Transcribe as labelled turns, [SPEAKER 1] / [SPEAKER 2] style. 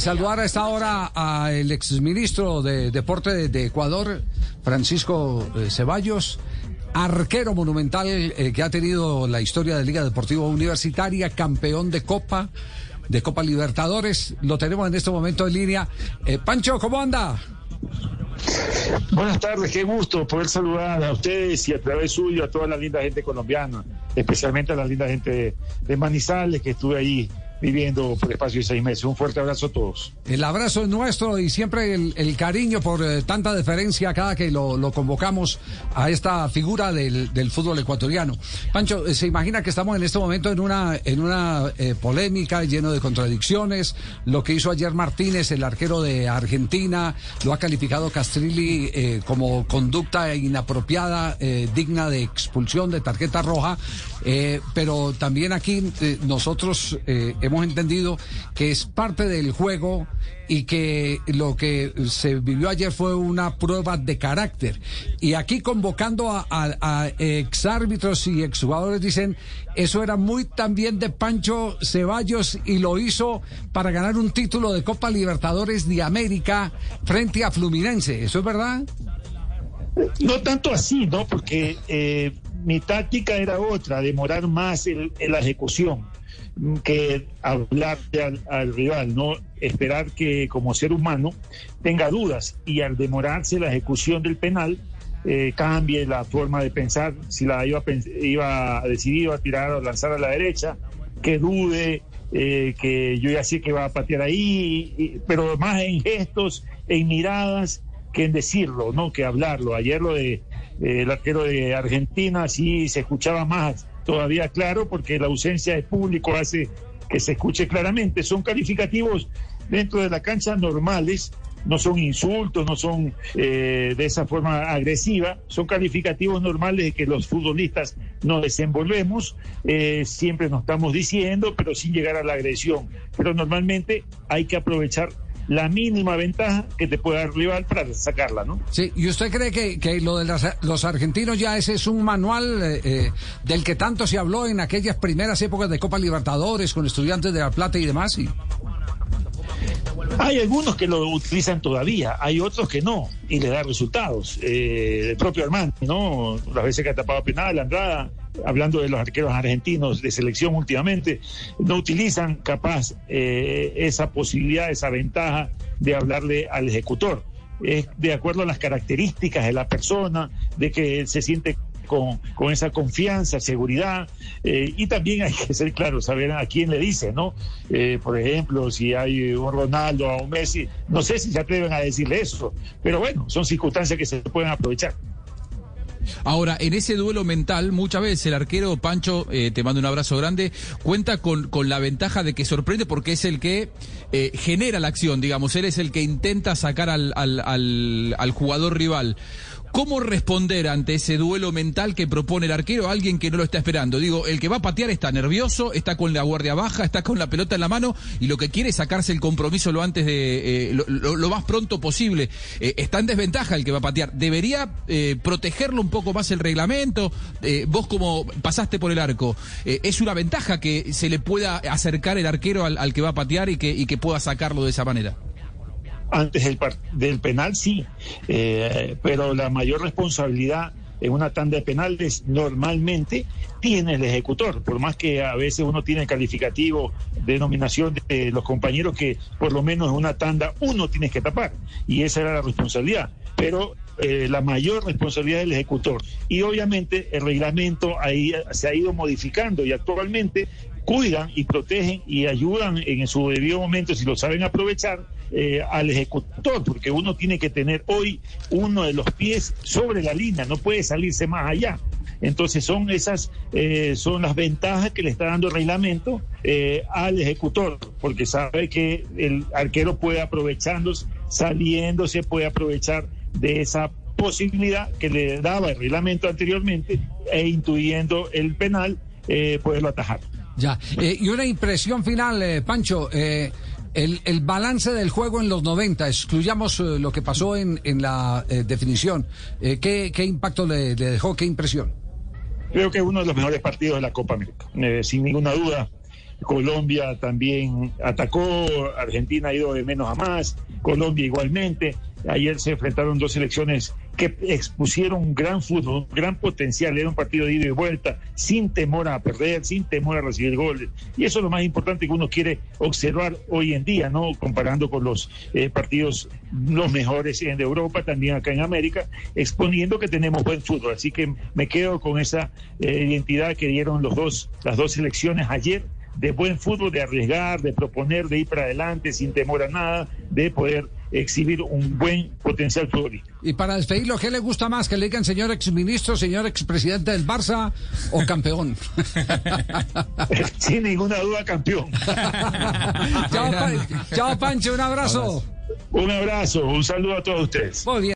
[SPEAKER 1] saludar a esta hora al exministro de Deporte de, Ecuador, Francisco eh, Ceballos, arquero monumental eh, que ha tenido la historia de Liga Deportiva Universitaria, campeón de Copa, de Copa Libertadores. Lo tenemos en este momento en línea. Eh, Pancho, ¿cómo anda?
[SPEAKER 2] Buenas tardes, qué gusto poder saludar a ustedes y a través suyo a toda la linda gente colombiana, especialmente a la linda gente de Manizales que estuve ahí viviendo por espacio de seis meses. Un fuerte abrazo a todos.
[SPEAKER 1] El abrazo es nuestro y siempre el, cariño por eh, tanta deferencia cada que lo, convocamos a esta figura del, fútbol ecuatoriano. Pancho, eh, se imagina que estamos en este momento en una, en una eh, polémica lleno de contradicciones. Lo que hizo ayer Martínez, el arquero de Argentina, lo ha calificado Castrilli como conducta inapropiada, digna de expulsión, de tarjeta roja. pero también aquí nosotros hemos entendido que es parte del juego y que lo que se vivió ayer fue una prueba de carácter. Y aquí convocando a, a, exárbitros y exjugadores dicen, eso era muy también de Pancho Ceballos y lo hizo para ganar un título de Copa Libertadores de América frente a Fluminense. ¿Eso es verdad?
[SPEAKER 2] No tanto así, ¿no? Porque eh, mi táctica era otra, demorar más en la ejecución que hablar al, rival, no esperar que como ser humano tenga dudas y al demorarse la ejecución del penal eh, cambie la forma de pensar, si la iba, iba a decidir a tirar o lanzar a la derecha, que dude, eh, que yo ya sé que va a patear ahí, pero más en gestos, en miradas, que en decirlo, no que hablarlo. Ayer lo de el arquero de Argentina sí se escuchaba más todavía claro porque la ausencia de público hace que se escuche claramente. Son calificativos dentro de la cancha normales, no son insultos, no son eh, de esa forma agresiva, son calificativos normales de que los futbolistas nos desenvolvemos, eh, siempre nos estamos diciendo, pero sin llegar a la agresión. Pero normalmente hay que aprovechar la mínima ventaja que te puede dar rival para sacarla, ¿no?
[SPEAKER 1] Sí, ¿y usted cree que, lo de los argentinos ya ese es un manual eh, eh, del que tanto se habló en aquellas primeras épocas de Copa Libertadores con estudiantes de La Plata y demás? Y...
[SPEAKER 2] Hay algunos que lo utilizan todavía, hay otros que no, y le da resultados. Eh, el propio Armando, ¿no? Las veces que ha tapado penal, Andrada, hablando de los arqueros argentinos de selección últimamente, no utilizan capaz eh, esa posibilidad, esa ventaja de hablarle al ejecutor. Es de acuerdo a las características de la persona, de que se siente con, con esa confianza, seguridad, eh, y también hay que ser claro, saber a quién le dice, ¿no? Eh, por ejemplo, si hay un Ronaldo o un Messi, no sé si se atreven a decirle eso, pero bueno, son circunstancias que se pueden aprovechar.
[SPEAKER 3] Ahora, en ese duelo mental, muchas veces el arquero Pancho, eh, te mando un abrazo grande, cuenta con, con, la ventaja de que sorprende porque es el que genera la acción, digamos, él es el que intenta sacar al, al, al, al jugador rival. ¿Cómo responder ante ese duelo mental que propone el arquero a alguien que no lo está esperando? Digo, el que va a patear está nervioso, está con la guardia baja, está con la pelota en la mano y lo que quiere es sacarse el compromiso lo antes de eh, lo, más pronto posible. Eh, está en desventaja el que va a patear. Debería eh, protegerlo un poco más el reglamento. vos como pasaste por el arco, es una ventaja que se le pueda acercar el arquero al, que va a patear y que, pueda sacarlo de esa manera
[SPEAKER 2] antes del, del penal sí, eh, pero la mayor responsabilidad en una tanda de penales normalmente tiene el ejecutor, por más que a veces uno tiene calificativo de nominación de los compañeros que por lo menos en una tanda uno tiene que tapar, y esa era la responsabilidad, pero eh, la mayor responsabilidad del ejecutor. Y obviamente el reglamento ahí se ha ido modificando y actualmente cuidan y protegen y ayudan en su debido momento, si lo saben aprovechar, eh, al ejecutor, porque uno tiene que tener hoy uno de los pies sobre la línea, no puede salirse más allá. Entonces son esas, eh, son las ventajas que le está dando el reglamento eh, al ejecutor, porque sabe que el arquero puede aprovechándose, saliéndose, puede aprovechar de esa posibilidad que le daba el reglamento anteriormente e intuyendo el penal, poderlo atajar.
[SPEAKER 1] Ya, y una impresión final, Pancho. El, el, balance del juego en los 90, excluyamos eh, lo que pasó en, en la eh, definición. Eh, ¿qué, ¿qué, impacto le, dejó? ¿Qué impresión?
[SPEAKER 2] Creo que uno de los mejores partidos de la Copa América, sin ninguna duda. Colombia también atacó, Argentina ha ido de menos a más, Colombia igualmente. Ayer se enfrentaron dos selecciones que expusieron un gran fútbol, un gran potencial. Era un partido de ida y vuelta, sin temor a perder, sin temor a recibir goles. Y eso es lo más importante que uno quiere observar hoy en día, ¿no? Comparando con los eh, partidos los mejores en Europa, también acá en América, exponiendo que tenemos buen fútbol. Así que me quedo con esa eh, identidad que dieron los dos, las dos selecciones ayer de buen fútbol, de arriesgar, de proponer, de ir para adelante sin temor a nada, de poder exhibir un buen potencial futbolístico.
[SPEAKER 1] Y para despedirlo, ¿qué le gusta más? ¿Que le digan señor exministro, señor expresidente del Barça o campeón?
[SPEAKER 2] Sin ninguna duda, campeón.
[SPEAKER 1] chao, Pancho, un abrazo.
[SPEAKER 2] Un abrazo, un saludo a todos ustedes.
[SPEAKER 1] Muy bien.